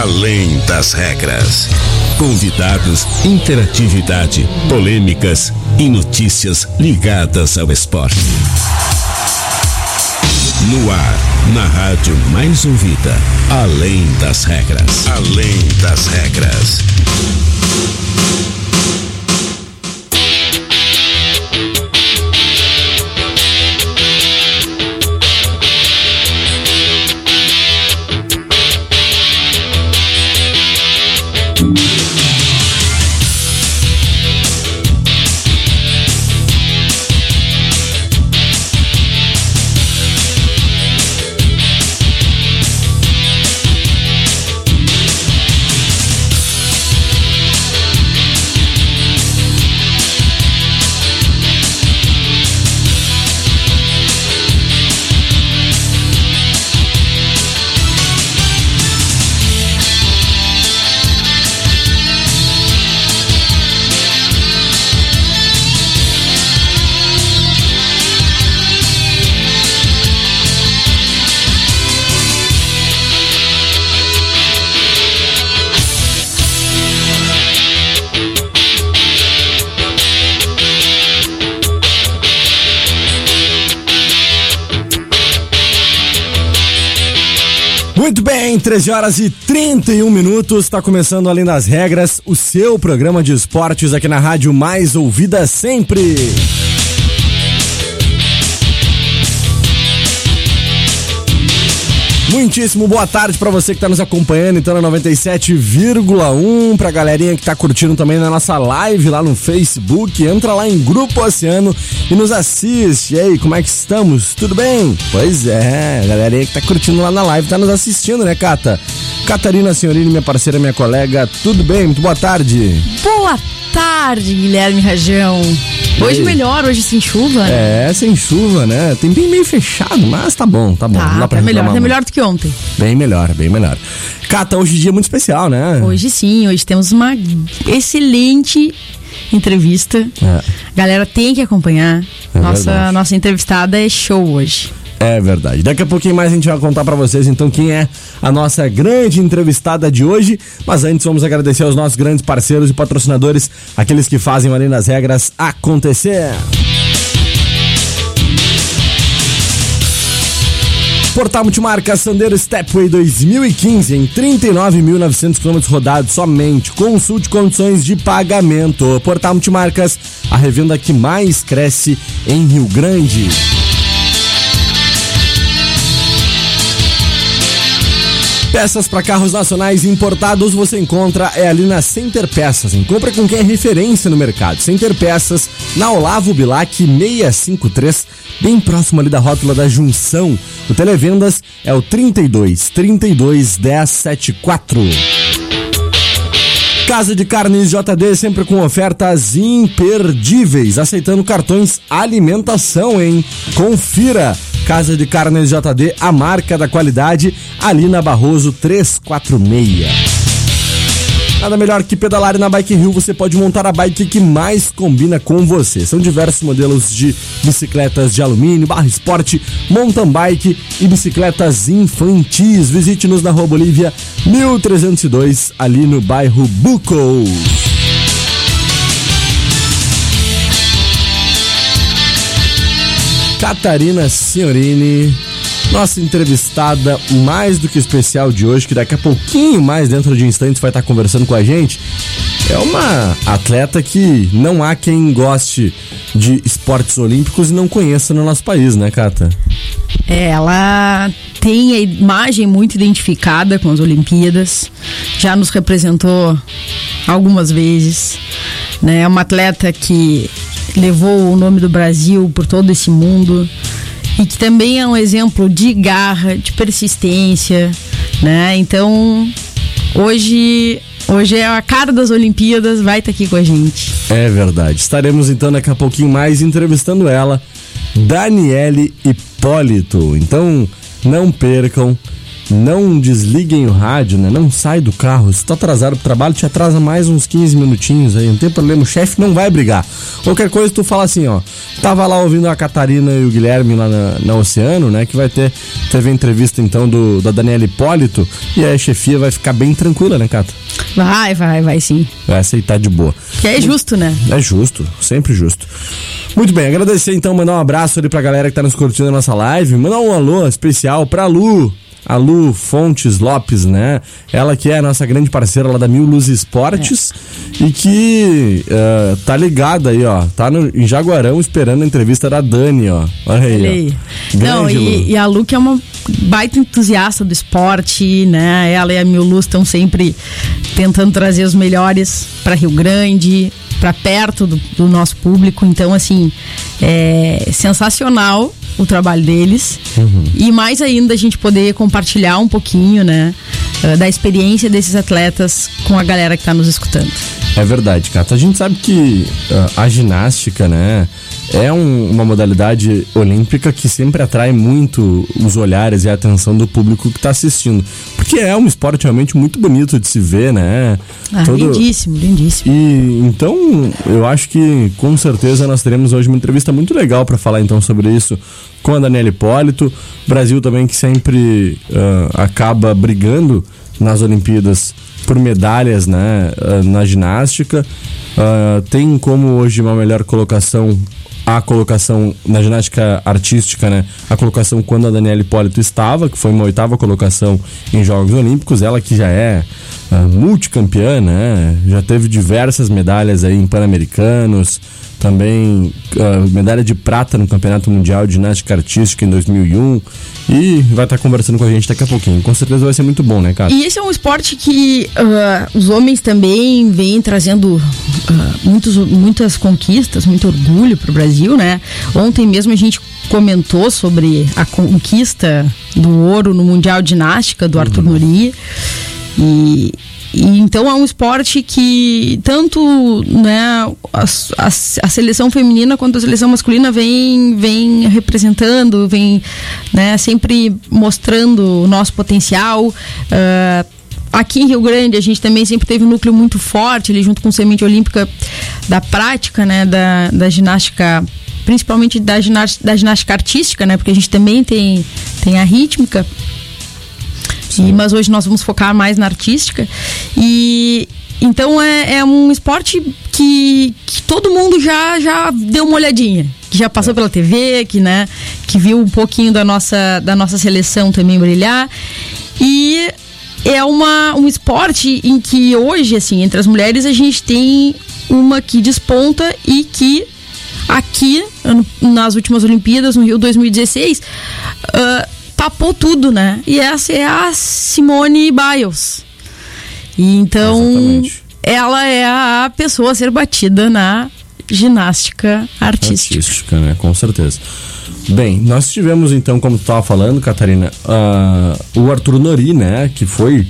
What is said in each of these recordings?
Além das regras. Convidados, interatividade, polêmicas e notícias ligadas ao esporte. No ar, na rádio mais ouvida, Além das regras. Além das regras. Bem, 13 horas e 31 minutos, está começando Além das Regras, o seu programa de esportes aqui na rádio mais ouvida sempre. Muitíssimo boa tarde para você que está nos acompanhando, então na 97,1, pra galerinha que tá curtindo também na nossa live lá no Facebook, entra lá em Grupo Oceano e nos assiste. E aí, como é que estamos? Tudo bem? Pois é, a galerinha que tá curtindo lá na live tá nos assistindo, né, Cata? Catarina Senhorini, minha parceira, minha colega, tudo bem? Muito boa tarde. Boa tarde, Guilherme Rajão. Hoje melhor, hoje sem chuva. É, sem chuva, né? Tem bem meio fechado, mas tá bom, tá bom. não Tá, dá pra tá melhor, tá melhor do que ontem. Bem melhor, bem melhor. Cata, hoje é dia muito especial, né? Hoje sim, hoje temos uma excelente entrevista. É. Galera tem que acompanhar. É nossa, verdade. nossa entrevistada é show hoje. É verdade. Daqui a pouquinho mais a gente vai contar pra vocês então quem é a nossa grande entrevistada de hoje. Mas antes vamos agradecer aos nossos grandes parceiros e patrocinadores, aqueles que fazem Além das Regras acontecer. Portal Multimarcas Sandero Stepway 2015 em 39.900 km rodados somente. Consulte condições de pagamento. Portal Multimarcas, a revenda que mais cresce em Rio Grande. Peças para carros nacionais importados você encontra é ali na Center Peças. Em compra com quem é referência no mercado. Center Peças, na Olavo Bilac 653, bem próximo ali da rótula da Junção. O televendas é o 32 32 10 74. Casa de Carnes JD sempre com ofertas imperdíveis, aceitando cartões alimentação, hein? Confira. Casa de Carnes JD, a marca da qualidade, ali na Barroso 346. Nada melhor que pedalar e na Bike Rio você pode montar a bike que mais combina com você. São diversos modelos de bicicletas de alumínio, barra esporte, mountain bike e bicicletas infantis. Visite-nos na Rua Bolívia 1302, ali no bairro Bucos. Catarina Signorini, nossa entrevistada mais do que especial de hoje, que daqui a pouquinho mais dentro de instantes vai estar conversando com a gente. É uma atleta que não há quem goste de esportes olímpicos e não conheça no nosso país, né, Cata? É, ela tem a imagem muito identificada com as Olimpíadas, já nos representou algumas vezes, né? É uma atleta que levou o nome do Brasil por todo esse mundo e que também é um exemplo de garra, de persistência, né? Então, hoje hoje é a cara das Olimpíadas, vai estar aqui com a gente. É verdade. Estaremos então daqui a pouquinho mais entrevistando ela, Daniele Hipólito. Então, não percam. Não desliguem o rádio, né? Não sai do carro. Se tu tá atrasado pro trabalho, te atrasa mais uns 15 minutinhos aí. Não tem problema, o chefe não vai brigar. Qualquer coisa, tu fala assim, ó. Tava lá ouvindo a Catarina e o Guilherme lá na, na Oceano, né? Que vai ter. Teve a entrevista então do, da Daniela Hipólito. E aí a chefia vai ficar bem tranquila, né, Cata? Vai, vai, vai sim. Vai aceitar de boa. Que é justo, né? É justo, sempre justo. Muito bem, agradecer então, mandar um abraço ali pra galera que tá nos curtindo a nossa live. Mandar um alô especial pra Lu, a Lu Fontes Lopes, né? Ela que é a nossa grande parceira lá da Mil Luz Esportes é. e que uh, tá ligada aí, ó. Tá no, em Jaguarão esperando a entrevista da Dani, ó. Olha aí. Olha aí. Não, e, e, a Lu que é uma baita entusiasta do esporte, né? Ela e a Mil Luz estão sempre tentando trazer os melhores para Rio Grande, para perto do, do, nosso público. Então, assim, é sensacional o trabalho deles. Uhum. E mais ainda a gente poder compartilhar um pouquinho, né, eh, da experiência desses atletas com a galera que está nos escutando. É verdade, Cata. A gente sabe que uh, a ginástica, né, é um, uma modalidade olímpica que sempre atrai muito os olhares e a atenção do público que está assistindo. Porque é um esporte realmente muito bonito de se ver, né? Ah, Todo... lindíssimo, lindíssimo. E então, eu acho que com certeza nós teremos hoje uma entrevista muito legal para falar então sobre isso com a Daniela Hipólito. Brasil também que sempre uh, acaba brigando nas Olimpíadas por medalhas né, uh, na ginástica. Uh, tem como hoje uma melhor colocação a colocação na ginástica artística, né? A colocação quando a Daniela Hipólito estava, que foi uma oitava colocação em Jogos Olímpicos, ela que já é uh, multicampeã, né? Já teve diversas medalhas aí em Pan-Americanos, também uh, medalha de prata no Campeonato Mundial de Ginástica Artística em 2001 e vai estar conversando com a gente daqui a pouquinho. Com certeza vai ser muito bom, né, cara? E esse é um esporte que uh, os homens também vêm trazendo uh, muitos, muitas conquistas, muito orgulho para o Brasil, né? Ontem mesmo a gente comentou sobre a conquista do ouro no Mundial de Ginástica do Arthur uhum. Nori e e, então é um esporte que tanto né, a, a, a, seleção feminina quanto a seleção masculina vem, vem representando, vem né, sempre mostrando o nosso potencial. Uh, aqui em Rio Grande a gente também sempre teve um núcleo muito forte, ali junto com o Semente Olímpica da prática, né, da, da ginástica principalmente da ginástica, da ginástica artística, né? Porque a gente também tem, tem a rítmica. E, mas hoje nós vamos focar mais na artística. E então é, é um esporte que, que todo mundo já, já deu uma olhadinha. Que já passou pela TV, que, né, que viu um pouquinho da nossa, da nossa seleção também brilhar. E é uma, um esporte em que hoje, assim, entre as mulheres, a gente tem uma que desponta e que aqui, nas últimas Olimpíadas, no Rio 2016, uh, tapou tudo, né? E essa é a Simone Biles. E então, Exatamente. ela é a pessoa a ser batida na ginástica artística. Artística, né? Com certeza. Bem, nós tivemos então, como tu estava falando, Catarina, uh, o Arthur Nori, né? Que foi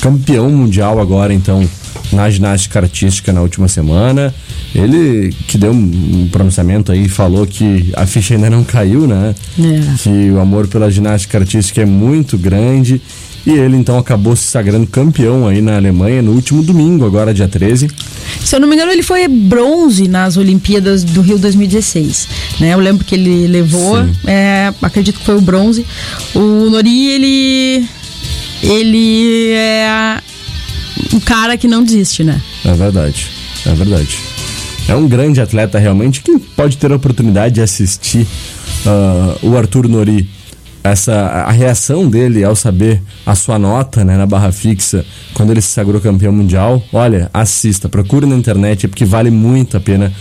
campeão mundial agora, então, na ginástica artística na última semana. Ele que deu um pronunciamento aí falou que a ficha ainda não caiu, né? É. Que o amor pela ginástica artística é muito grande. E ele então acabou se sagrando campeão aí na Alemanha no último domingo, agora dia 13. Se eu não me engano, ele foi bronze nas Olimpíadas do Rio 2016. Né? Eu lembro que ele levou, é, acredito que foi o bronze. O Nori, ele. Ele é um cara que não desiste, né? É verdade, é verdade. É um grande atleta realmente. Quem pode ter a oportunidade de assistir uh, o Arthur Nori, essa, a reação dele ao saber a sua nota né, na barra fixa quando ele se sagrou campeão mundial, olha, assista, procure na internet porque vale muito a pena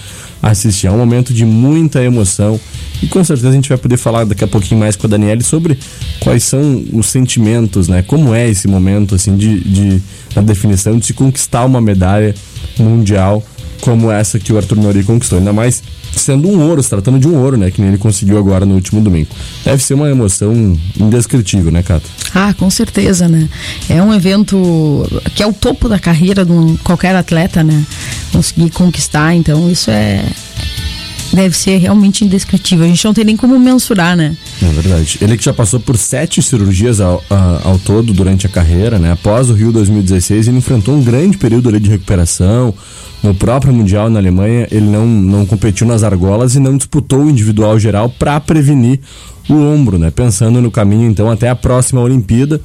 assistir. É um momento de muita emoção e com certeza a gente vai poder falar daqui a pouquinho mais com a Daniele sobre quais são os sentimentos, né? Como é esse momento assim de, de na definição de se conquistar uma medalha mundial como essa que o Arthur Nori conquistou. Ainda mais sendo um ouro, se tratando de um ouro, né? Que nem ele conseguiu agora no último domingo. Deve ser uma emoção indescritível, né, Cato? Ah, com certeza, né? É um evento que é o topo da carreira de um, qualquer atleta, né? Conseguir conquistar, então isso é deve ser realmente indescritível. A gente não tem nem como mensurar, né? É verdade. Ele que já passou por sete cirurgias ao, ao todo durante a carreira, né? Após o Rio 2016, ele enfrentou um grande período ali de recuperação. No próprio Mundial na Alemanha, ele não, não competiu nas argolas e não disputou o individual geral para prevenir o ombro, né? Pensando no caminho então até a próxima Olimpíada,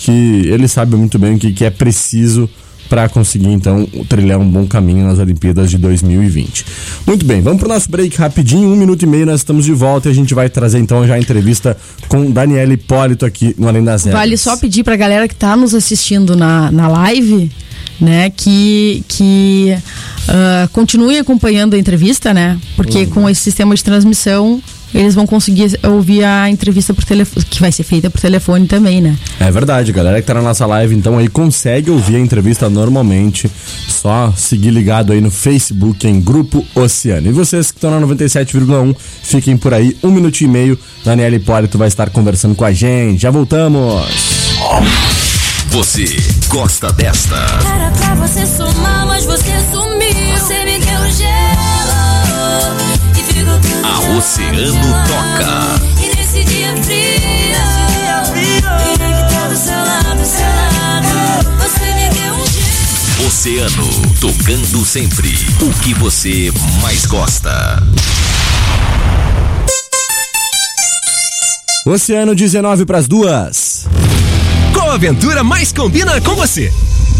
que ele sabe muito bem o que, que é preciso para conseguir então trilhar um bom caminho nas Olimpíadas de 2020. Muito bem, vamos para o nosso break rapidinho, um minuto e meio, nós estamos de volta e a gente vai trazer então já a entrevista com Daniela Hipólito aqui no Além das Regras. Vale só pedir para a galera que está nos assistindo na, na live né, que, que uh, continue acompanhando a entrevista, né? Porque uhum. com esse sistema de transmissão eles vão conseguir ouvir a entrevista por telefone, que vai ser feita por telefone também, né? É verdade, galera que tá na nossa live, então aí consegue ouvir a entrevista normalmente, só seguir ligado aí no Facebook em Grupo Oceano. E vocês que estão na 97,1, fiquem por aí, um minutinho e meio, Daniela Hipólito vai estar conversando com a gente. Já voltamos! Você gosta desta? Era pra você somar, mas você sumiu. Oceano toca. E nesse dia frio, queria que tá do seu lado, do seu lado. Você me deu um. Oceano, tocando sempre o que você mais gosta. Oceano 19 para as duas. Qual aventura mais combina com você?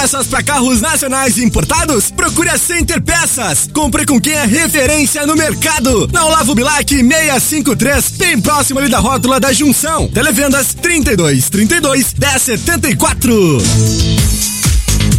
peças para carros nacionais importados? Procure a Center Peças. Compre com quem é referência no mercado. Na Olavo Bilac 653, bem próximo ali da rótula da Junção. Televendas 32 32 1074.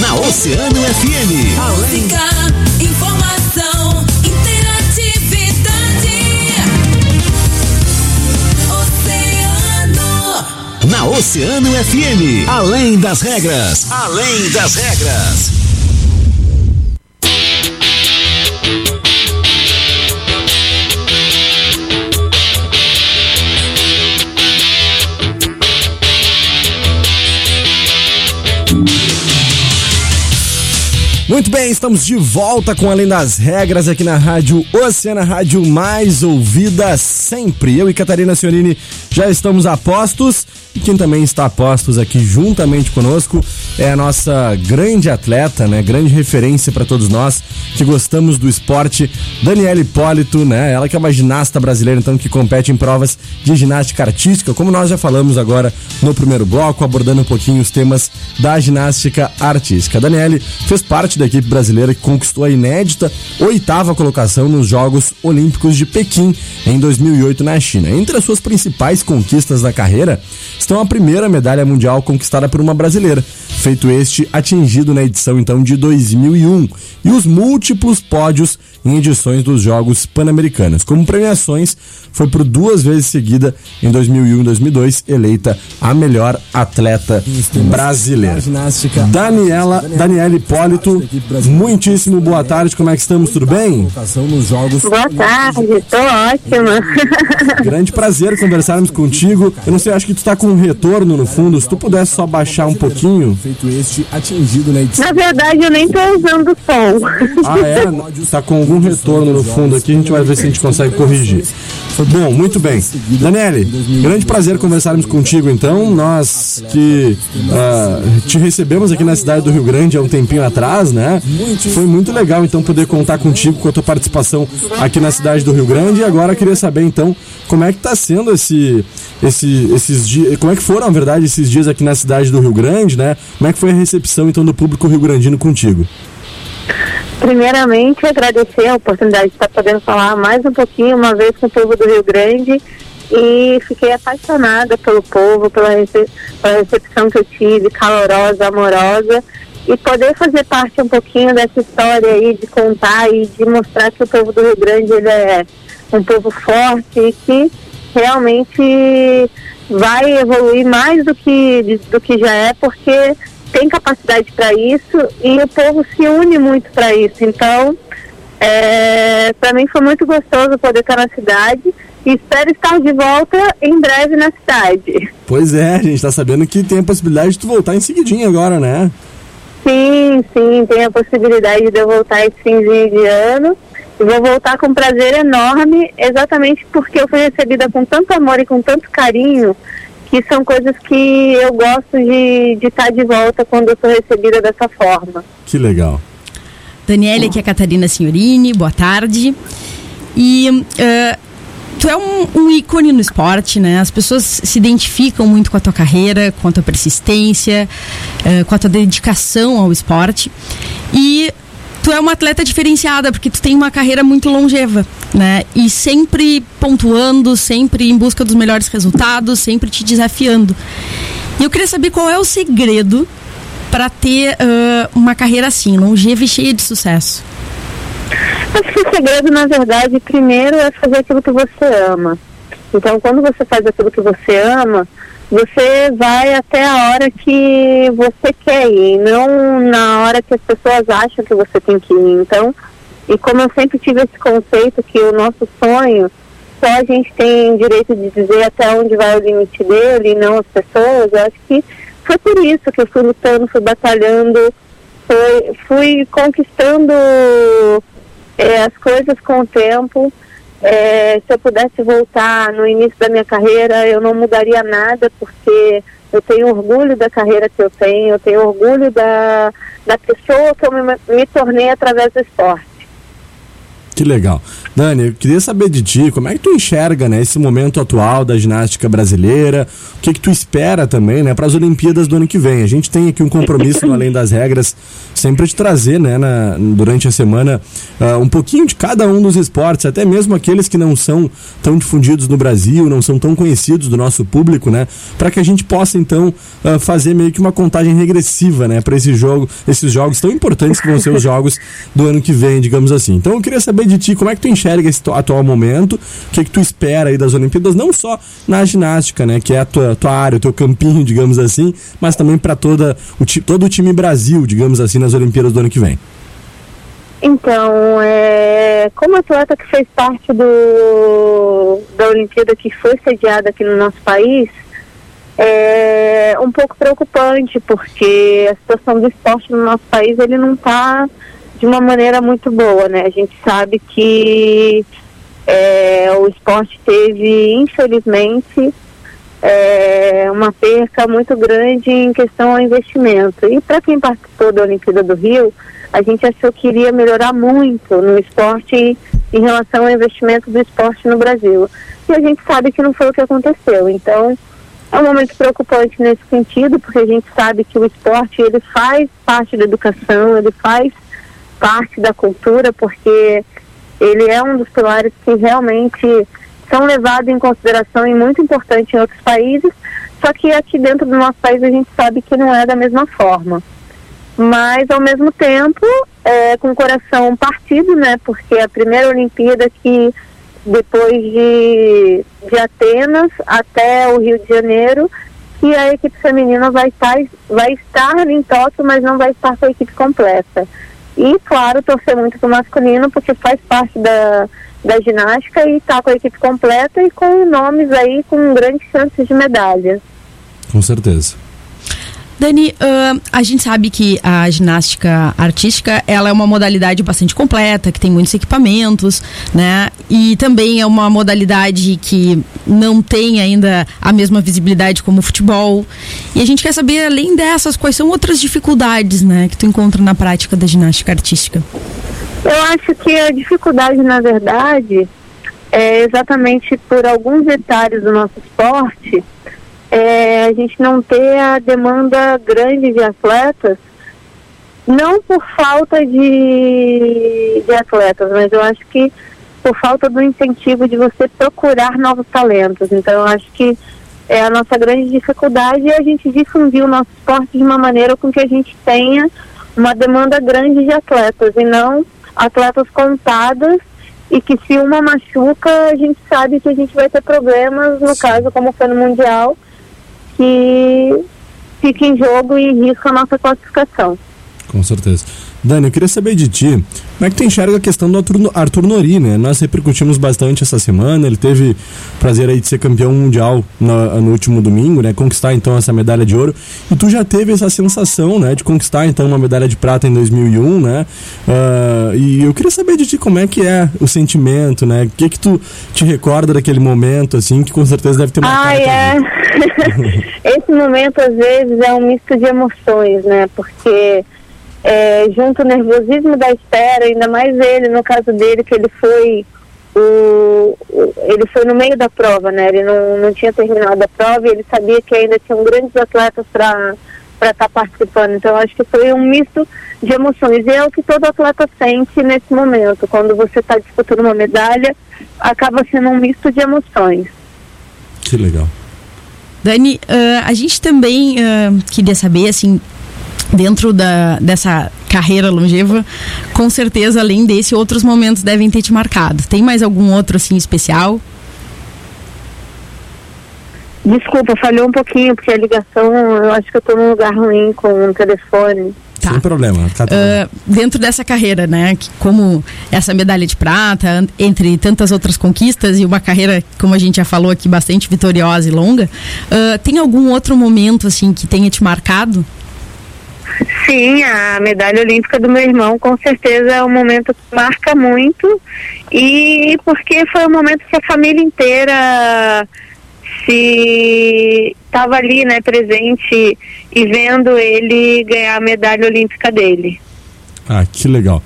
Na Oceano FM. Música, informação, interatividade. Oceano. Na Oceano FM. Além das regras. Além das regras. Muito bem, estamos de volta com Além das Regras aqui na Rádio Oceana, rádio mais ouvida sempre. Eu e Catarina Sionini já estamos a postos e quem também está a postos aqui juntamente conosco é a nossa grande atleta, né? Grande referência para todos nós que gostamos do esporte, Daniela Hipólito, né? Ela que é uma ginasta brasileira, então, que compete em provas de ginástica artística, como nós já falamos agora no primeiro bloco, abordando um pouquinho os temas da ginástica artística. A Daniele fez parte da equipe brasileira que conquistou a inédita oitava colocação nos Jogos Olímpicos de Pequim em 2008 na China. Entre as suas principais conquistas da carreira estão a primeira medalha mundial conquistada por uma brasileira, feito este atingido na edição então de 2001, e os múltiplos pódios em edições dos Jogos Pan-Americanos. Como premiações, foi por duas vezes seguida, em 2001 e 2002, eleita a melhor atleta brasileira. Daniela, Daniela Hipólito, muitíssimo boa tarde, como é que estamos? Tudo bem? Boa tarde, tô ótima. Grande prazer conversarmos contigo. Eu não sei, acho que tu tá com um retorno no fundo. Se tu pudesse só baixar um pouquinho. Na verdade, eu nem tô usando o som. Ah, é? Tá com algum retorno no fundo aqui, a gente vai ver se a gente consegue corrigir. Bom, muito bem. Daniele, grande prazer conversarmos contigo então. Nós que ah, te recebemos aqui na cidade do Rio Grande há um tempinho atrás, né? Foi muito legal então poder contar contigo com a tua participação aqui na cidade do Rio Grande. E agora eu queria saber então como é que tá sendo esse, esse, esses dias, como é que foram, na verdade, esses dias aqui na cidade do Rio Grande, né? Como é que foi a recepção então do público rio-grandino contigo? Primeiramente, agradecer a oportunidade de estar podendo falar mais um pouquinho, uma vez com o povo do Rio Grande. E fiquei apaixonada pelo povo, pela, rece pela recepção que eu tive, calorosa, amorosa. E poder fazer parte um pouquinho dessa história aí, de contar e de mostrar que o povo do Rio Grande ele é um povo forte e que realmente vai evoluir mais do que, do que já é, porque tem capacidade para isso e o povo se une muito para isso. Então, é, para mim foi muito gostoso poder estar na cidade e espero estar de volta em breve na cidade. Pois é, a gente tá sabendo que tem a possibilidade de tu voltar em seguidinho agora, né? Sim, sim, tem a possibilidade de eu voltar esse finzinho de ano. E vou voltar com prazer enorme, exatamente porque eu fui recebida com tanto amor e com tanto carinho, que são coisas que eu gosto de, de estar de volta quando eu sou recebida dessa forma. Que legal. Daniela, aqui é a Catarina Signorini, boa tarde. E eh, tu é um, um ícone no esporte, né? As pessoas se identificam muito com a tua carreira, com a tua persistência, eh, com a tua dedicação ao esporte. E tu é uma atleta diferenciada, porque tu tem uma carreira muito longeva, né? E sempre pontuando, sempre em busca dos melhores resultados, sempre te desafiando. E eu queria saber qual é o segredo para ter ah, uma carreira assim, longeva e cheia de sucesso. Acho que o segredo, na verdade, primeiro é fazer aquilo que você ama. Então, quando você faz aquilo que você ama, você vai até a hora que você quer ir, não na hora que as pessoas acham que você tem que ir. Então, e como eu sempre tive esse conceito que o nosso sonho, só a gente tem direito de dizer até onde vai o limite dele e não as pessoas, eu acho que foi por isso que eu fui lutando, fui batalhando, foi, fui conquistando é, as coisas com o tempo. É, se eu pudesse voltar no início da minha carreira, eu não mudaria nada, porque eu tenho orgulho da carreira que eu tenho, eu tenho orgulho da, da pessoa que eu me, me tornei através do esporte. Que legal. Dani, eu queria saber de ti, como é que tu enxerga, né, esse momento atual da ginástica brasileira? O que que tu espera também, né, para as Olimpíadas do ano que vem? A gente tem aqui um compromisso além das regras, sempre de trazer, né, na- durante a semana, ah, um pouquinho de cada um dos esportes, até mesmo aqueles que não são tão difundidos no Brasil, não são tão conhecidos do nosso público, né, para que a gente possa então ah, fazer meio que uma contagem regressiva, né, para esse jogo, esses jogos tão importantes que vão ser os jogos do ano que vem, digamos assim. Então eu queria saber de ti como é que tu enxerga esse atual momento, o que que tu espera aí das Olimpíadas, não só na ginástica, né, que é a tua, tua área, o teu campinho, digamos assim, mas também para toda o todo o time Brasil, digamos assim, nas Olimpíadas do ano que vem. Então, é, como atleta que fez parte do, da Olimpíada que foi sediada aqui no nosso país, é um pouco preocupante, porque a situação do esporte no nosso país ele não está de uma maneira muito boa, né? A gente sabe que é, o esporte teve, infelizmente, é, uma perca muito grande em questão ao investimento. E para quem participou da Olimpíada do Rio, a gente achou que iria melhorar muito no esporte em relação ao investimento do esporte no Brasil. E a gente sabe que não foi o que aconteceu. Então, é um momento preocupante nesse sentido, porque a gente sabe que o esporte ele faz parte da educação, ele faz parte da cultura, porque ele é um dos pilares que realmente são levados em consideração e muito importante em outros países, só que aqui dentro do nosso país a gente sabe que não é da mesma forma. mas ao mesmo tempo é, com o coração partido, né? Porque a primeira Olimpíada que depois de, de Atenas até o Rio de Janeiro, que a equipe feminina vai estar, vai estar em Tóquio, mas não vai estar com a equipe completa. E, claro, torcer muito pro masculino, porque faz parte da, da ginástica e está com a equipe completa e com nomes aí com grandes chances de medalha. Com certeza. Dani, ah, a gente sabe que a ginástica artística ela é uma modalidade bastante completa, que tem muitos equipamentos, né? E também é uma modalidade que não tem ainda a mesma visibilidade como o futebol. E a gente quer saber, além dessas, quais são outras dificuldades, né, que tu encontra na prática da ginástica artística? Eu acho que a dificuldade, na verdade, é exatamente por alguns detalhes do nosso esporte, é a gente não ter a demanda grande de atletas, não por falta de, de atletas, mas eu acho que por falta do incentivo de você procurar novos talentos. Então, eu acho que é a nossa grande dificuldade é a gente difundir o nosso esporte de uma maneira com que a gente tenha uma demanda grande de atletas e não atletas contadas e que se uma machuca, a gente sabe que a gente vai ter problemas, no caso, como foi no Mundial, que fica em jogo e risca a nossa classificação. Com certeza. Dani, eu queria saber de ti, como é que tu enxerga a questão do Arthur, Arthur Nori, né? Nós repercutimos bastante essa semana, ele teve o prazer aí de ser campeão mundial no, no último domingo, né? Conquistar então essa medalha de ouro. E tu já teve essa sensação, né? De conquistar então uma medalha de prata em 2001, né? Ah, e eu queria saber de ti como é que é o sentimento, né? O que que tu te recorda daquele momento, assim, que com certeza deve ter marcado Ai, a tua vida. é. Esse momento, às vezes, é um misto de emoções, né? Porque é, junto o nervosismo da espera, ainda mais ele, no caso dele, que ele foi o, ele foi no meio da prova, né? Ele não, não tinha terminado a prova e ele sabia que ainda tinham grandes atletas para para estar participando. Então, acho que foi um misto de emoções. E é o que todo atleta sente nesse momento. Quando você está disputando uma medalha, acaba sendo um misto de emoções. Que legal. Dani, ah, a gente também ah, queria saber, assim, dentro da, dessa carreira longeva, com certeza, além desse, outros momentos devem ter te marcado. Tem mais algum outro, assim, especial? Desculpa, falhou um pouquinho, porque a ligação, eu acho que eu estou num lugar ruim com o telefone. Tá. Sem problema. Tá tudo Ah, dentro dessa carreira, né? Que como essa medalha de prata, entre tantas outras conquistas e uma carreira, como a gente já falou aqui, bastante vitoriosa e longa, ah, tem algum outro momento, assim, que tenha te marcado? Sim, a medalha olímpica do meu irmão com certeza é um momento que marca muito e porque foi um momento que a família inteira se estava ali, né, presente e vendo ele ganhar a medalha olímpica dele. Ah, que legal.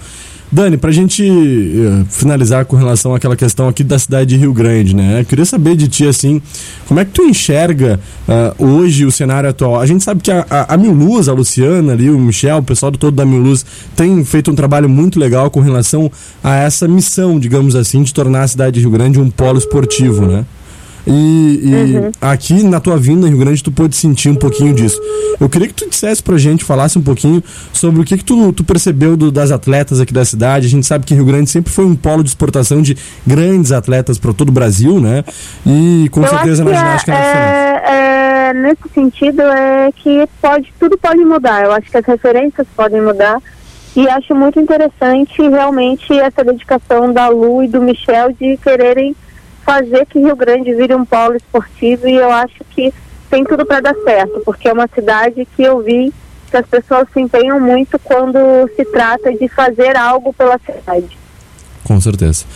Dani, pra gente eh, finalizar com relação àquela questão aqui da cidade de Rio Grande, né? Eu queria saber de ti, assim, como é que tu enxerga ah, hoje o cenário atual? A gente sabe que a, a, a Miluz, a Luciana ali, o Michel, o pessoal do todo da Miluz tem feito um trabalho muito legal com relação a essa missão, digamos assim, de tornar a cidade de Rio Grande um polo esportivo, né? E, e aqui na tua vinda em Rio Grande tu pôde sentir um pouquinho disso. Eu queria que tu dissesse pra gente, falasse um pouquinho sobre o que, que tu, tu percebeu do- das atletas aqui da cidade. A gente sabe que Rio Grande sempre foi um polo de exportação de grandes atletas para todo o Brasil, né? E com eu certeza na ginástica é, é é, é, nesse sentido é que pode tudo pode mudar. Eu acho que as referências podem mudar e acho muito interessante realmente essa dedicação da Lu e do Michel de quererem fazer que Rio Grande vire um polo esportivo e eu acho que tem tudo para dar certo, porque é uma cidade que eu vi que as pessoas se empenham muito quando se trata de fazer algo pela cidade. Com certeza.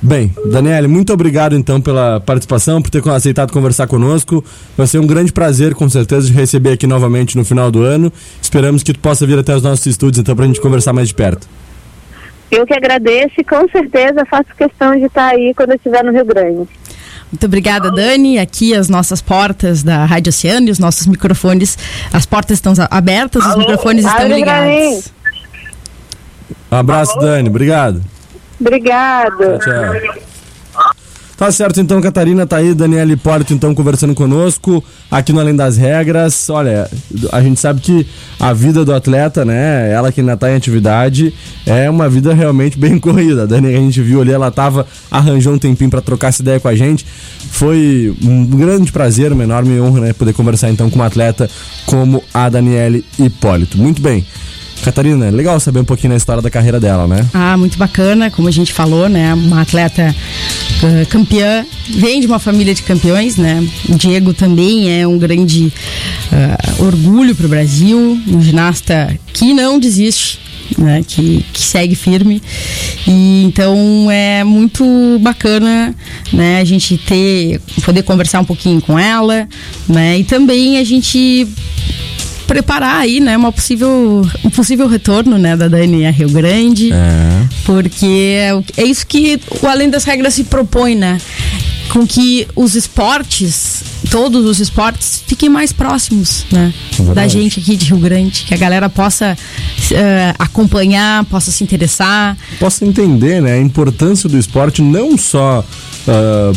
Bem, Daniele, muito obrigado então pela participação, por ter aceitado conversar conosco. Vai ser um grande prazer, com certeza, de receber aqui novamente no final do ano. Esperamos que tu possa vir até os nossos estúdios então pra gente conversar mais de perto. Eu que agradeço e com certeza faço questão de estar aí quando eu estiver no Rio Grande. Muito obrigada, Dani. Aqui as nossas portas da Rádio Oceano e os nossos microfones, as portas estão abertas, os microfones estão mim. ligados. Um abraço, Dani. Obrigado. Obrigada. Tchau. Tá certo, então, Catarina, tá aí, Daniela Hipólito, então, conversando conosco, aqui no Além das Regras. Olha, a gente sabe que a vida do atleta, né, ela que ainda tá em atividade, é uma vida realmente bem corrida. A Dani, a gente viu ali, ela tava, arranjou um tempinho para trocar essa ideia com a gente. Foi um grande prazer, uma enorme honra, né, poder conversar, então, com uma atleta como a Daniele Hipólito. Muito bem. Catarina, legal saber um pouquinho da história da carreira dela, né? Ah, muito bacana, como a gente falou, né? Uma atleta uh, campeã, vem de uma família de campeões, né? O Diego também é um grande uh, orgulho para o Brasil, um ginasta que não desiste. Né, que, que segue firme e então é muito bacana né, a gente ter poder conversar um pouquinho com ela né, e também a gente preparar aí, né, uma possível, um possível retorno, né, da a Rio Grande. É. Porque é, é isso que o Além das Regras se propõe, né? Com que os esportes, todos os esportes, fiquem mais próximos, né? Verdade. Da gente aqui de Rio Grande. Que a galera possa eh, acompanhar, possa se interessar. possa entender né, a importância do esporte não só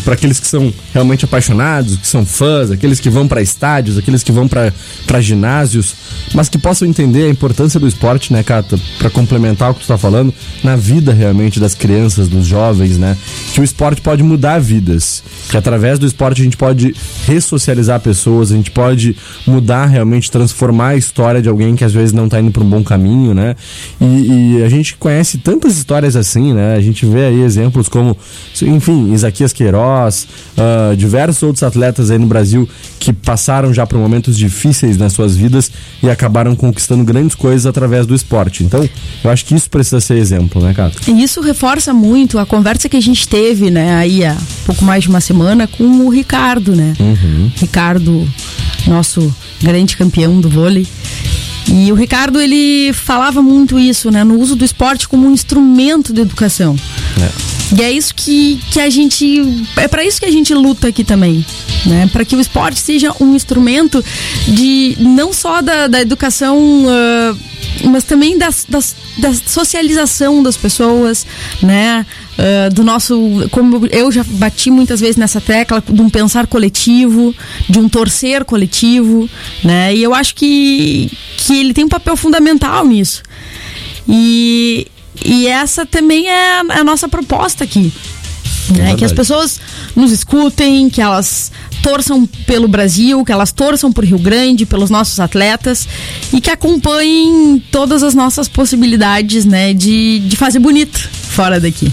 para aqueles que são realmente apaixonados, que são fãs, aqueles que vão para estádios, aqueles que vão para ginásios, mas que possam entender a importância do esporte, né, Cata, para complementar o que tu está falando, na vida realmente das crianças, dos jovens, né, que o esporte pode mudar vidas, que através do esporte a gente pode ressocializar pessoas, a gente pode mudar realmente, transformar a história de alguém que às vezes não tá indo para um bom caminho, né? E, e a gente conhece tantas histórias assim, né? A gente vê aí exemplos como, enfim, Isaquias Queiroz, ah, diversos outros atletas aí no Brasil que passaram já por momentos difíceis nas suas vidas e acabaram conquistando grandes coisas através do esporte. Então, eu acho que isso precisa ser exemplo, né, Cato? E isso reforça muito a conversa que a gente teve, né, aí há pouco mais de uma semana com o Ricardo, né? Ricardo, nosso grande campeão do vôlei. E o Ricardo, ele falava muito isso, né, no uso do esporte como um instrumento de educação. E é isso que, que a gente. É para isso que a gente luta aqui também. Né? Para que o esporte seja um instrumento de não só da, da educação, ah, mas também das, das- da socialização das pessoas, né? Ah, do nosso. Como eu já bati muitas vezes nessa tecla, de um pensar coletivo, de um torcer coletivo, né? E eu acho que, que ele tem um papel fundamental nisso. E, e essa também é a, a nossa proposta aqui. Né? verdade. Que as pessoas nos escutem, que elas torçam pelo Brasil, que elas torçam por Rio Grande, pelos nossos atletas e que acompanhem todas as nossas possibilidades né, de, de fazer bonito fora daqui.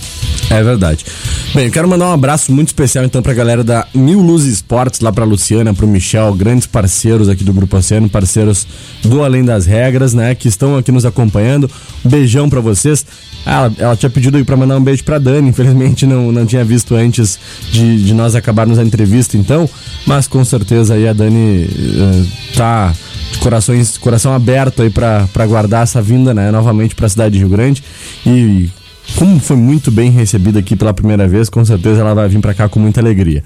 É verdade. Bem, eu quero mandar um abraço muito especial então pra galera da Mil Luz Esportes, lá pra Luciana, pro Michel, grandes parceiros aqui do Grupo Oceano, parceiros do Além das Regras, né, que estão aqui nos acompanhando. Um beijão pra vocês. Ah, Ela, ela tinha pedido aí pra mandar um beijo pra Dani, infelizmente não, não tinha visto antes de, de nós acabarmos a entrevista então, mas com certeza aí a Dani eh, tá de corações, coração aberto aí pra guardar essa vinda, né, novamente pra cidade de Rio Grande e como foi muito bem recebida aqui pela primeira vez, com certeza ela vai vir pra cá com muita alegria.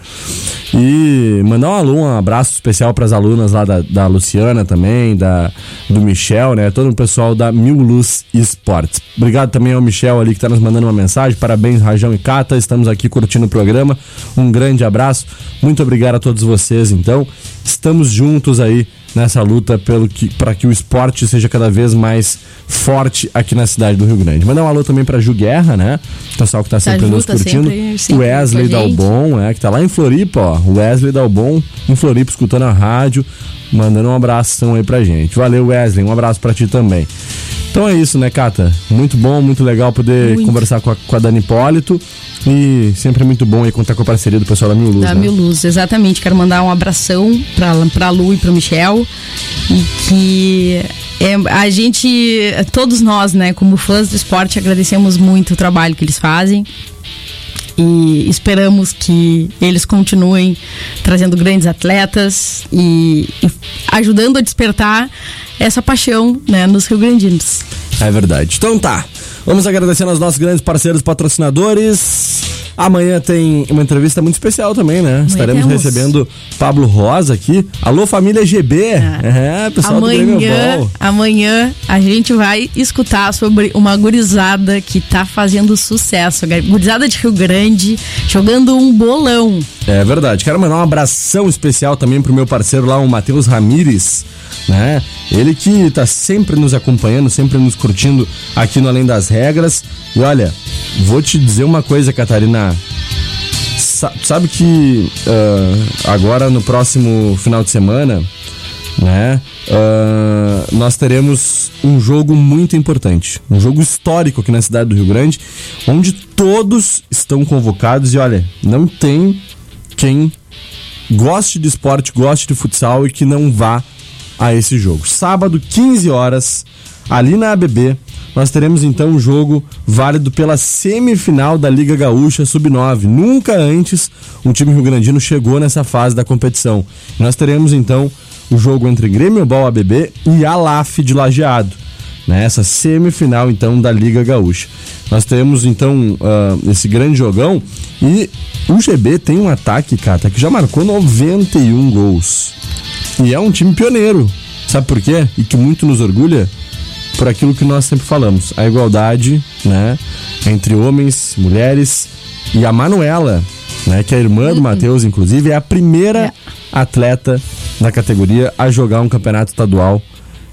E mandar um alô, um abraço especial para as alunas lá da, da Luciana também, da do Michel, né? Todo o pessoal da Mil Luz Esportes. Obrigado também ao Michel ali que tá nos mandando uma mensagem. Parabéns, Rajão e Cata. Estamos aqui curtindo o programa. Um grande abraço. Muito obrigado a todos vocês, então. Estamos juntos aí nessa luta pelo que para que o esporte seja cada vez mais forte aqui na cidade do Rio Grande. Mandar um alô também para Ju Guerra, né? O pessoal que tá sempre nos curtindo. sempre- o sempre Wesley. Dalbon, é, que tá lá em Floripa, ó. Wesley Dalbon, em Floripa, escutando a rádio, mandando um abração aí pra gente. Valeu, Wesley. Um abraço pra ti também. Então é isso, né, Cata? Muito bom, muito legal poder Muito. conversar com a, com a Dani Hipólito. E sempre muito bom aí contar com a parceria do pessoal da Mil Luz, Da né? Mil Luz, exatamente. Quero mandar um abração pra, pra Lu e pro Michel. E que é, a gente, todos nós, né, como fãs do esporte, agradecemos muito o trabalho que eles fazem. E esperamos que eles continuem trazendo grandes atletas e, e ajudando a despertar essa paixão né, nos rio-grandinos. É verdade. Então tá. Vamos agradecendo aos nossos grandes parceiros patrocinadores. Amanhã tem uma entrevista muito especial também, né? Estaremos temos. recebendo Pablo Rosa aqui. Alô, família GB. É, pessoal do Grêmio Amanhã, amanhã a gente vai escutar sobre uma gurizada que tá fazendo sucesso. Gurizada de Rio Grande, jogando um bolão. É verdade. Quero mandar um abração especial também pro meu parceiro lá, o Matheus Ramires, né? Ele que tá sempre nos acompanhando, sempre nos curtindo aqui no Além das Regras. E olha, vou te dizer uma coisa, Catarina. Sa- sabe que ah, agora no próximo final de semana, né? ah, nós teremos um jogo muito importante, um jogo histórico aqui na cidade do Rio Grande, onde todos estão convocados e olha, não tem quem goste de esporte, goste de futsal e que não vá a esse jogo. Sábado, 15 horas, ali na ABB, nós teremos então um jogo válido pela semifinal da Liga Gaúcha Sub-9. Nunca antes um time rio-grandino chegou nessa fase da competição. Nós teremos então o jogo entre Grêmio Ball ABB e Alaf de Lajeado né? Essa semifinal então da Liga Gaúcha. Nós temos então ah, esse grande jogão e o GB tem um ataque, Cata, que já marcou 91 gols. E é um time pioneiro. Sabe por quê? E que muito nos orgulha por aquilo que nós sempre falamos, a igualdade, né, entre homens, mulheres e a Manuela, né, que é a irmã do Matheus, inclusive, é a primeira É. atleta da categoria a jogar um campeonato estadual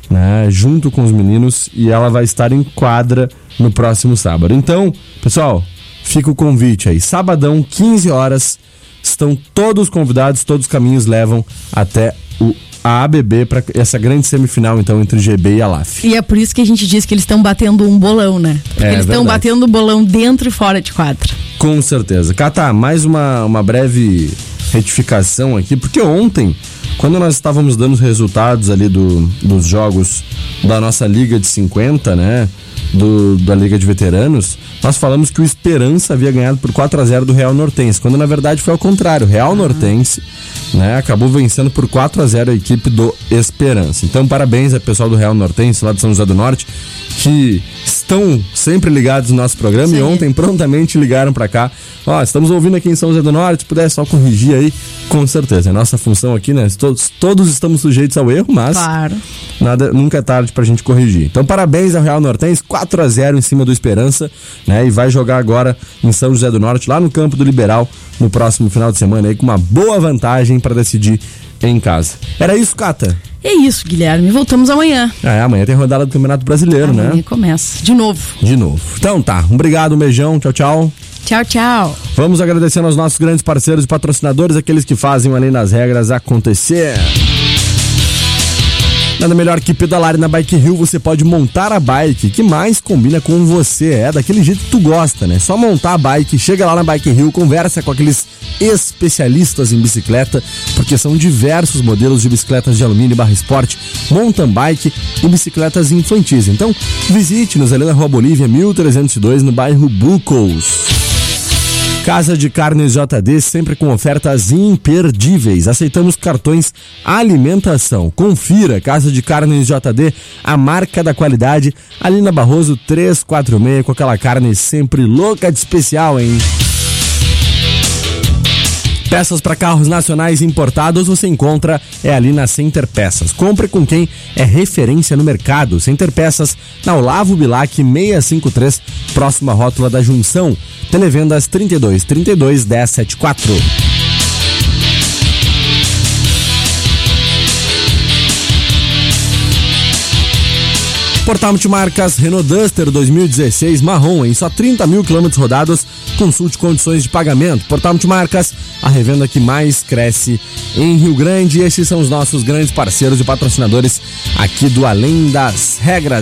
né, junto com os meninos e ela vai estar em quadra no próximo sábado. Então, pessoal, fica o convite aí. Sabadão, 15 horas, estão todos convidados, todos os caminhos levam até o a ABB para essa grande semifinal então entre GB e Alaf. E é por isso que a gente diz que eles estão batendo um bolão, né? Porque É, eles estão batendo um bolão dentro e fora de quadra. Com certeza. Cata, mais uma, uma breve retificação aqui, porque ontem, quando nós estávamos dando os resultados ali do, dos jogos da nossa Liga de 50, né? Do, da Liga de Veteranos, nós falamos que o Esperança havia ganhado por 4 a 0 do Real Nortense, quando na verdade foi ao contrário. O Real Nortense né, acabou vencendo por 4 a 0 a equipe do Esperança. Então, parabéns ao pessoal do Real Nortense, lá de São José do Norte, que estão sempre ligados no nosso programa Isso e ontem prontamente ligaram pra cá. Ó, estamos ouvindo aqui em São José do Norte, se puder só corrigir aí, com certeza. É nossa função aqui, né? Todos, todos estamos sujeitos ao erro, mas Claro. nada, nunca é tarde pra gente corrigir. Então, parabéns ao Real Nortense, 4 a 0 em cima do Esperança, né? E vai jogar agora em São José do Norte, lá no campo do Liberal, no próximo final de semana aí, com uma boa vantagem pra decidir em casa. Era isso, Cata? É isso, Guilherme. Voltamos amanhã. É, amanhã tem rodada do Campeonato Brasileiro, amanhã né? começa. De novo. De novo. Então tá, obrigado, um beijão, tchau, tchau. Tchau, tchau. Vamos agradecendo aos nossos grandes parceiros e patrocinadores, aqueles que fazem Além das Regras acontecer. Nada melhor que pedalar na Bike Hill você pode montar a bike que mais combina com você. É daquele jeito que tu gosta, né? Só montar a bike, chega lá na Bike Hill, conversa com aqueles especialistas em bicicleta, porque são diversos modelos de bicicletas de alumínio barra esporte, mountain bike e bicicletas infantis. Então, visite-nos ali na Rua Bolívia 1302, no bairro Bucos. Casa de Carnes JD, sempre com ofertas imperdíveis. Aceitamos cartões alimentação. Confira Casa de Carnes JD, a marca da qualidade, ali na Barroso 346, com aquela carne sempre louca de especial, hein? Peças para carros nacionais importados você encontra é ali na Center Peças. Compre com quem é referência no mercado. Center Peças, na Olavo Bilac 653, próxima rótula da Junção. Televendas 32 32 1074. Portal Multimarcas Renault Duster 2016 marrom em só 30 mil quilômetros rodados. Consulte condições de pagamento. Portal Multimarcas, a revenda que mais cresce em Rio Grande. Esses são os nossos grandes parceiros e patrocinadores aqui do Além das Regras.